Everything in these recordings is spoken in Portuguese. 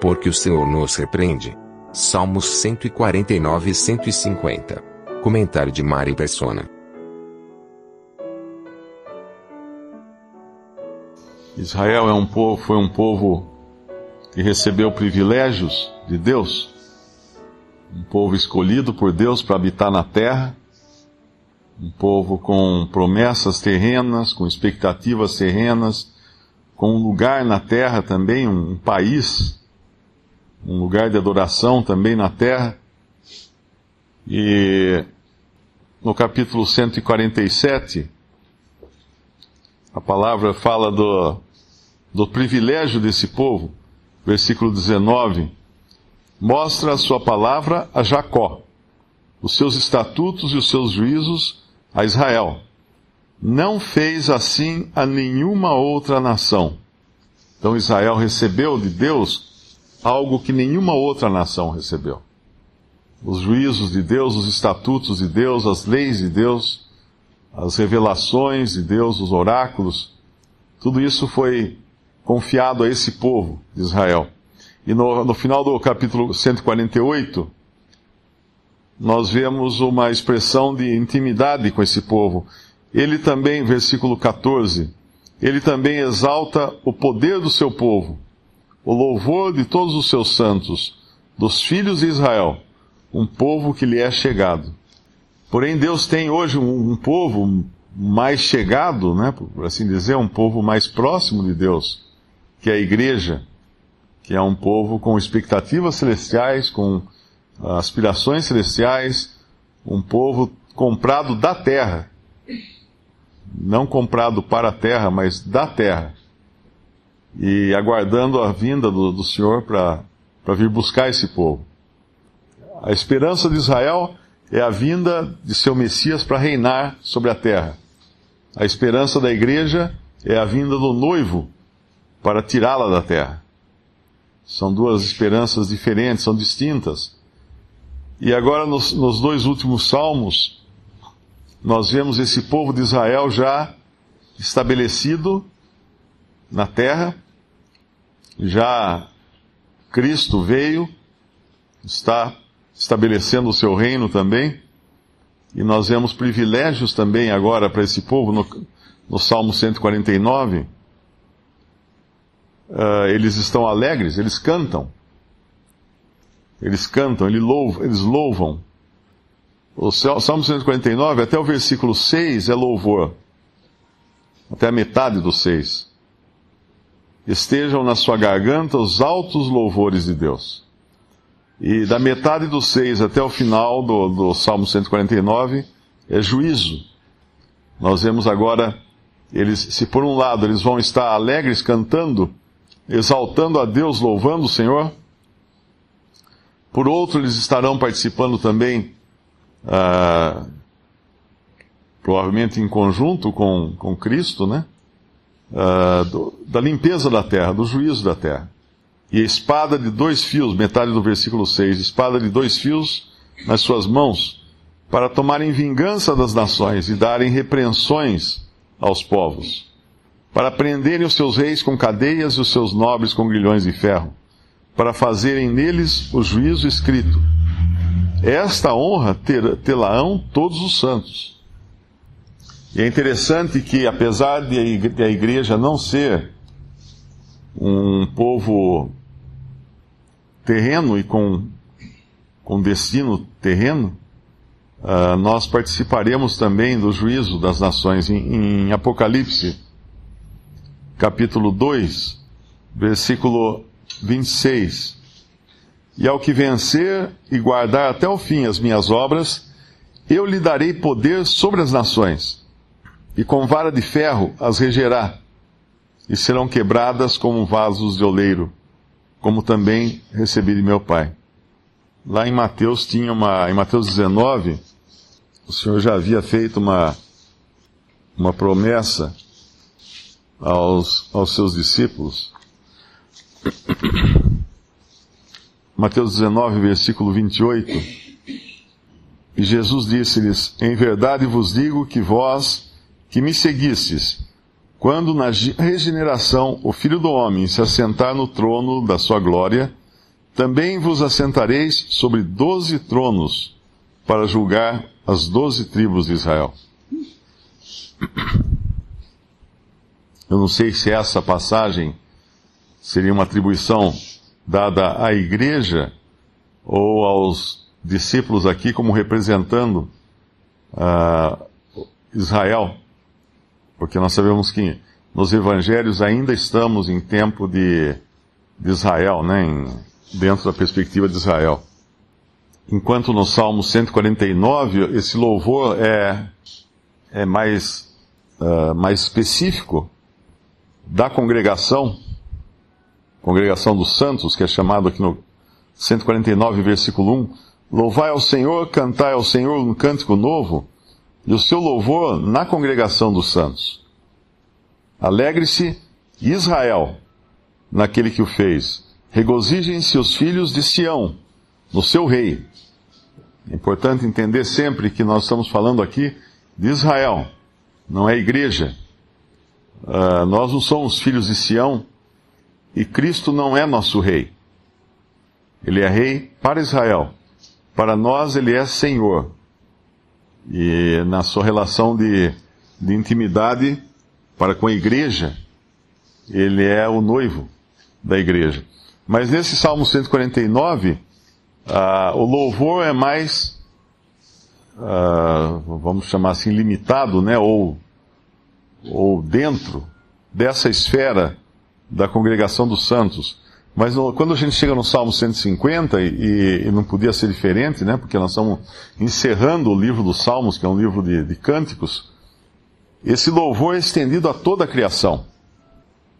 porque o Senhor nos repreende. Salmos 149 e 150. Comentário de Mari Persona. Israel é um povo, foi um povo que recebeu privilégios de Deus, um povo escolhido por Deus para habitar na terra, um povo com promessas terrenas, com expectativas terrenas, com um lugar na terra também, um país, um lugar de adoração também na terra. E no capítulo 147, a palavra fala do, do privilégio desse povo, versículo 19, mostra a sua palavra a Jacó, os seus estatutos e os seus juízos a Israel. Não fez assim a nenhuma outra nação. Então Israel recebeu de Deus algo que nenhuma outra nação recebeu. Os juízos de Deus, os estatutos de Deus, as leis de Deus, as revelações de Deus, os oráculos, tudo isso foi confiado a esse povo de Israel. E no, no final do capítulo 148, nós vemos uma expressão de intimidade com esse povo. Ele também, versículo 14, ele também exalta o poder do seu povo, o louvor de todos os seus santos, dos filhos de Israel, um povo que lhe é chegado. Porém, Deus tem hoje um, povo mais chegado, né, por assim dizer, um povo mais próximo de Deus, que é a igreja, que é um povo com expectativas celestiais, com aspirações celestiais, um povo comprado da terra. Não comprado para a terra, mas da terra. E aguardando a vinda do, do Senhor para vir buscar esse povo. A esperança de Israel é a vinda de seu Messias para reinar sobre a terra. A esperança da igreja é a vinda do noivo para tirá-la da terra. São duas esperanças diferentes, são distintas. E agora, nos, nos dois últimos salmos, nós vemos esse povo de Israel já estabelecido na terra, já Cristo veio, está estabelecendo o seu reino também. E nós vemos privilégios também agora para esse povo no, no Salmo 149. Uh, ah, eles estão alegres, eles cantam. Eles cantam, eles louvam. Eles louvam. O Salmo 149, até o versículo 6 é louvor. Até a metade do 6. Estejam na sua garganta os altos louvores de Deus. E da metade do 6 até o final do, do Salmo 149 é juízo. Nós vemos agora, eles, se por um lado eles vão estar alegres cantando, exaltando a Deus, louvando o Senhor, por outro eles estarão participando também, ah, provavelmente em conjunto com, com Cristo, né? Ah, do, da limpeza da terra, do juízo da terra e a espada de dois fios, metade do versículo 6, espada de dois fios nas suas mãos, para tomarem vingança das nações e darem repreensões aos povos, para prenderem os seus reis com cadeias e os seus nobres com grilhões de ferro, para fazerem neles o juízo escrito. Esta honra tê-la-ão todos os santos. E é interessante que, apesar de a igreja não ser um povo terreno e com, com destino terreno, uh, nós participaremos também do juízo das nações. Em, em Apocalipse, capítulo 2, versículo 26. E ao que vencer e guardar até o fim as minhas obras, eu lhe darei poder sobre as nações, e com vara de ferro as regerá, e serão quebradas como vasos de oleiro como também recebi de meu Pai. Lá em Mateus tinha uma, em Mateus 19, o Senhor já havia feito uma, uma promessa aos, aos seus discípulos. Mateus 19, versículo 28. E Jesus disse-lhes: Em verdade vos digo que vós, que me seguistes, quando na regeneração o Filho do Homem se assentar no trono da sua glória, Também vos assentareis sobre doze tronos para julgar as doze tribos de Israel. Eu não sei se essa passagem seria uma atribuição dada à igreja ou aos discípulos aqui como representando uh, Israel, porque nós sabemos que nos evangelhos ainda estamos em tempo de, de Israel, né, em, dentro da perspectiva de Israel. Enquanto no Salmo 149 esse louvor é, é mais, uh, mais específico da congregação, congregação dos santos, que é chamado aqui no 149, versículo 1, Louvai ao Senhor, cantai ao Senhor um cântico novo, e o seu louvor na congregação dos santos. Alegre-se Israel naquele que o fez. Regozijem-se os filhos de Sião no seu rei. É importante entender sempre que nós estamos falando aqui de Israel, não é igreja. Uh, nós não somos filhos de Sião e Cristo não é nosso rei. Ele é rei para Israel. Para nós, ele é Senhor. E na sua relação de, de intimidade para com a igreja, ele é o noivo da igreja. Mas nesse Salmo 149, uh, o louvor é mais, uh, vamos chamar assim, limitado, né? Ou, ou dentro dessa esfera da congregação dos santos. Mas quando a gente chega no Salmo 150, e, e, não podia ser diferente, né? Porque nós estamos encerrando o livro dos Salmos, que é um livro de, de cânticos, esse louvor é estendido a toda a criação.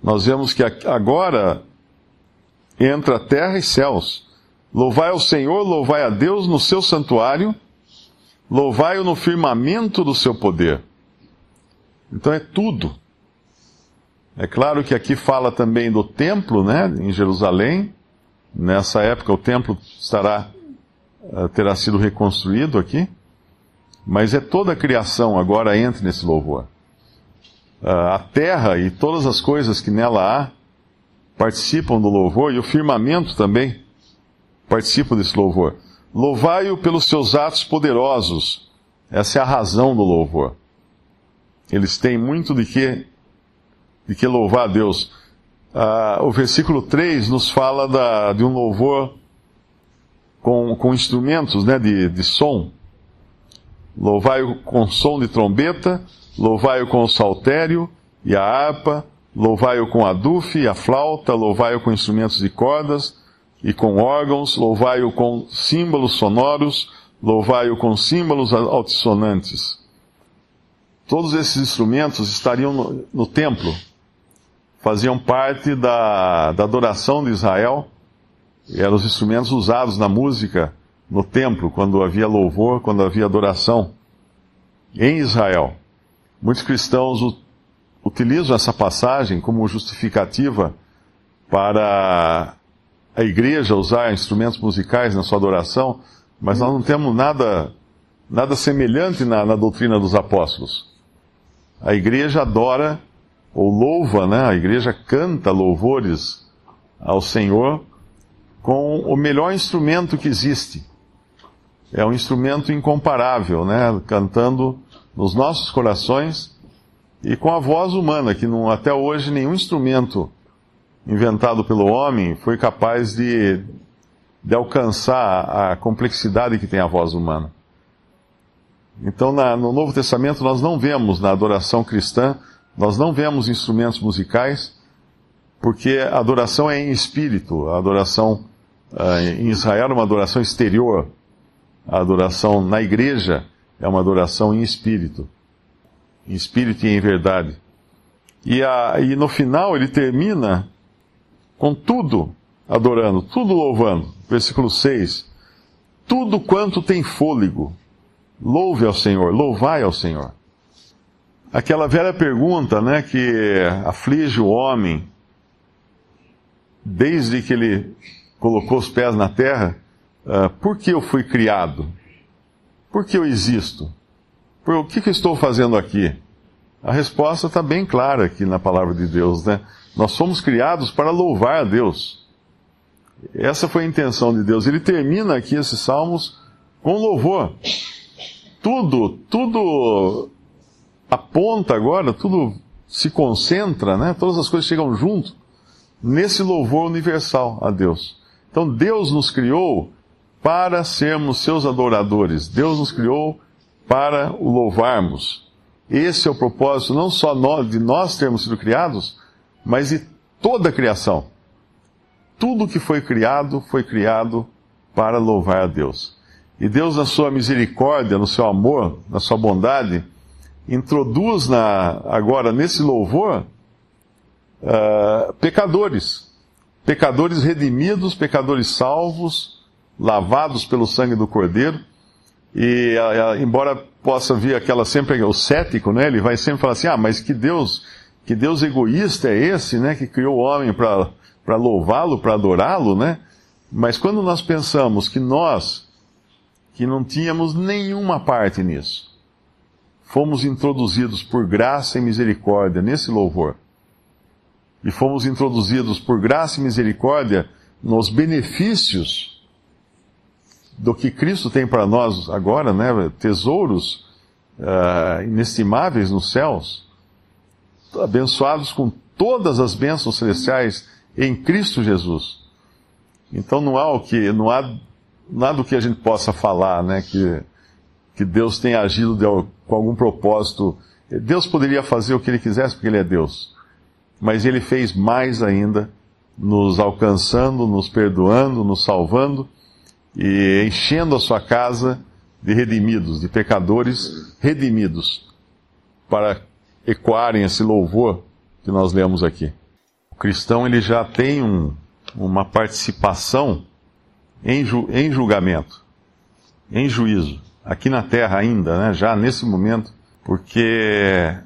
Nós vemos que agora entra terra e céus. Louvai ao Senhor, louvai a Deus no seu santuário, louvai-o no firmamento do seu poder. Então é tudo. É claro que aqui fala também do templo, né, em Jerusalém. Nessa época o templo estará eh, terá sido reconstruído aqui, mas é toda a criação agora entra nesse louvor. Ah, a terra e todas as coisas que nela há participam do louvor e o firmamento também participa desse louvor. Louvai-o pelos seus atos poderosos. Essa é a razão do louvor. Eles têm muito de que de que louvar a Deus. Ah, o versículo 3 nos fala da, de um louvor com, com instrumentos né, de, de som. Louvai-o com som de trombeta, louvai-o com o saltério e a harpa, louvai-o com a dufe e a flauta, louvai-o com instrumentos de cordas e com órgãos, louvai-o com símbolos sonoros, louvai-o com símbolos altissonantes. Todos esses instrumentos estariam no, no templo, faziam parte da, da adoração de Israel, eram os instrumentos usados na música no templo, quando havia louvor, quando havia adoração em Israel. Muitos cristãos utilizam essa passagem como justificativa para a igreja usar instrumentos musicais na sua adoração, mas nós não temos nada, nada semelhante na, na doutrina dos apóstolos. A igreja adora ou louva, né? A igreja canta louvores ao Senhor com o melhor instrumento que existe. É um instrumento incomparável, né? Cantando nos nossos corações e com a voz humana, que não, até hoje nenhum instrumento inventado pelo homem foi capaz de, de alcançar a complexidade que tem a voz humana. Então, na, no Novo Testamento, nós não vemos na adoração cristã nós não vemos instrumentos musicais, porque a adoração é em espírito. A adoração uh, em Israel é uma adoração exterior. A adoração na igreja é uma adoração em espírito. Em espírito e em verdade. E, a, e no final ele termina com tudo adorando, tudo louvando. Versículo 6. Tudo quanto tem fôlego, louve ao Senhor, louvai ao Senhor. Aquela velha pergunta, né, que aflige o homem desde que ele colocou os pés na terra: uh, por que eu fui criado? Por que eu existo? Por, o que, que eu estou fazendo aqui? A resposta está bem clara aqui na palavra de Deus, né? Nós fomos criados para louvar a Deus. Essa foi a intenção de Deus. Ele termina aqui esses salmos com louvor. Tudo, tudo aponta agora, tudo se concentra, né? Todas as coisas chegam junto nesse louvor universal a Deus. Então Deus nos criou para sermos seus adoradores. Deus nos criou para o louvarmos. Esse é o propósito não só de nós termos sido criados, mas de toda a criação. Tudo que foi criado foi criado para louvar a Deus. E Deus, na sua misericórdia, no seu amor, na sua bondade, introduz na, agora nesse louvor uh, pecadores. Pecadores redimidos, pecadores salvos, lavados pelo sangue do Cordeiro. E embora possa vir aquela sempre o cético, né? Ele vai sempre falar assim: "Ah, mas que Deus, que Deus egoísta é esse, né, que criou o homem para para louvá-lo, para adorá-lo, né? Mas quando nós pensamos que nós que não tínhamos nenhuma parte nisso, fomos introduzidos por graça e misericórdia nesse louvor. E fomos introduzidos por graça e misericórdia nos benefícios do que Cristo tem para nós agora, né? Tesouros uh, inestimáveis nos céus, abençoados com todas as bênçãos celestiais em Cristo Jesus. Então não há o que, não há nada do que a gente possa falar, né? Que, que Deus tenha agido de, com algum propósito. Deus poderia fazer o que ele quisesse porque ele é Deus. Mas ele fez mais ainda, nos alcançando, nos perdoando, nos salvando e enchendo a sua casa de redimidos, de pecadores redimidos, para ecoarem esse louvor que nós lemos aqui. O cristão ele já tem um, uma participação em, ju, em julgamento, em juízo, aqui na terra ainda, né, já nesse momento, porque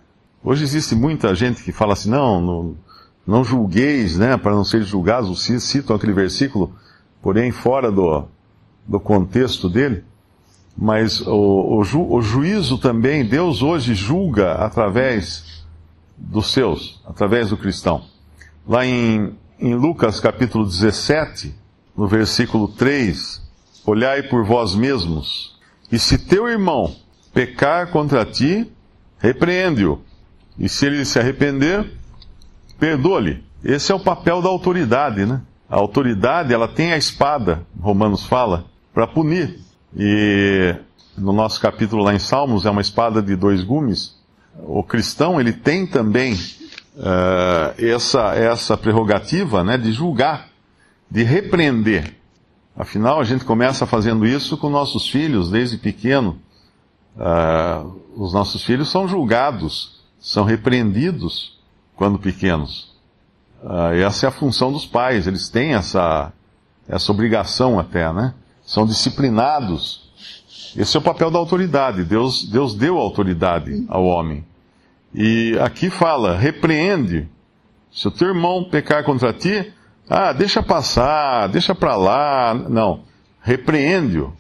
hoje existe muita gente que fala assim, não, não, não julgueis, né, para não ser julgados, citam aquele versículo, porém fora do, do contexto dele, mas o, o, ju, o juízo também, Deus hoje julga através dos seus, através do cristão. Lá em, em Lucas capítulo 17, no versículo 3, olhai por vós mesmos, e se teu irmão pecar contra ti, repreende-o, e se ele se arrepender, perdoa-lhe. Esse é o papel da autoridade, né? A autoridade, ela tem a espada, Romanos fala, para punir. E no nosso capítulo lá em Salmos é uma espada de dois gumes. O cristão ele tem também uh, essa essa prerrogativa, né, de julgar, de repreender. Afinal, a gente começa fazendo isso com nossos filhos desde pequeno. Uh, os nossos filhos são julgados, são repreendidos quando pequenos. Uh, essa é a função dos pais. Eles têm essa essa obrigação até, né? são disciplinados. Esse é o papel da autoridade. Deus, Deus deu autoridade ao homem. E aqui fala: repreende. Se o teu irmão pecar contra ti, ah, deixa passar, deixa para lá. Não, repreende-o.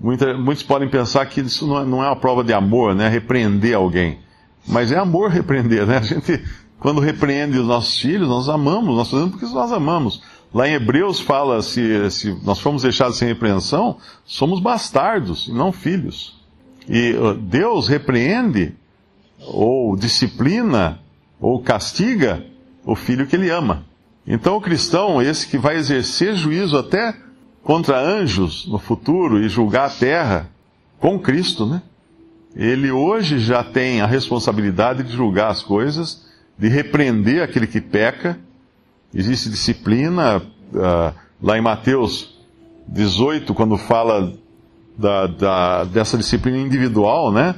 Muitos podem pensar que isso não é, não é uma prova de amor, né? Repreender alguém. Mas é amor repreender, né? A gente, quando repreende os nossos filhos, nós amamos, nós fazemos porque nós amamos. Lá em Hebreus fala: se, se nós fomos deixados sem repreensão, somos bastardos e não filhos. E Deus repreende, ou disciplina, ou castiga o filho que ele ama. Então o cristão, esse que vai exercer juízo até contra anjos no futuro e julgar a terra com Cristo, né? Ele hoje já tem a responsabilidade de julgar as coisas, de repreender aquele que peca Existe disciplina, uh, lá em Mateus 18, quando fala da, da, dessa disciplina individual, né?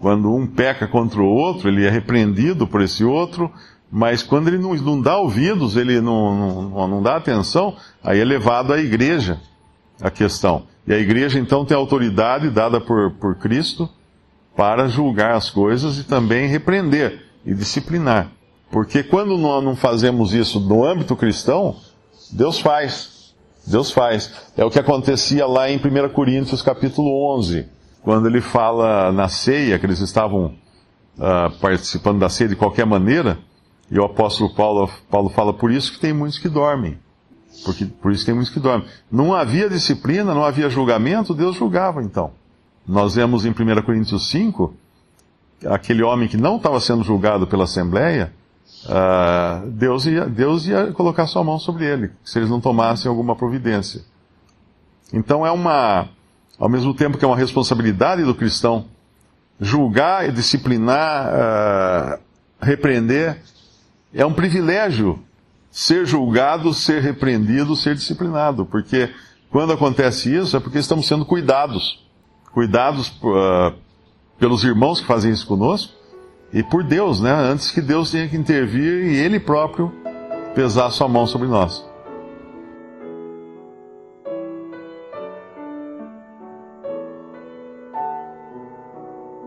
Quando um peca contra o outro, ele é repreendido por esse outro, mas quando ele não, não dá ouvidos, ele não, não, não dá atenção, aí é levado à igreja a questão. E a igreja então tem autoridade dada por, por Cristo para julgar as coisas e também repreender e disciplinar. Porque quando nós não fazemos isso no âmbito cristão, Deus faz. Deus faz. É o que acontecia lá em 1 Coríntios capítulo 11, quando ele fala na ceia, que eles estavam uh, participando da ceia de qualquer maneira, e o apóstolo Paulo, Paulo fala por isso que tem muitos que dormem. Porque, por isso tem muitos que dormem. Não havia disciplina, não havia julgamento, Deus julgava então. Nós vemos em 1 Coríntios 5, aquele homem que não estava sendo julgado pela Assembleia, uh, Deus, ia, Deus ia colocar sua mão sobre ele, se eles não tomassem alguma providência. Então é uma, ao mesmo tempo que é uma responsabilidade do cristão julgar, disciplinar, uh, repreender, é um privilégio ser julgado, ser repreendido, ser disciplinado, porque quando acontece isso é porque estamos sendo cuidados, cuidados uh, pelos irmãos que fazem isso conosco e por Deus, né? Antes que Deus tenha que intervir e Ele próprio pesar sua mão sobre nós.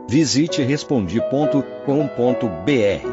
Visite respondi.com.br.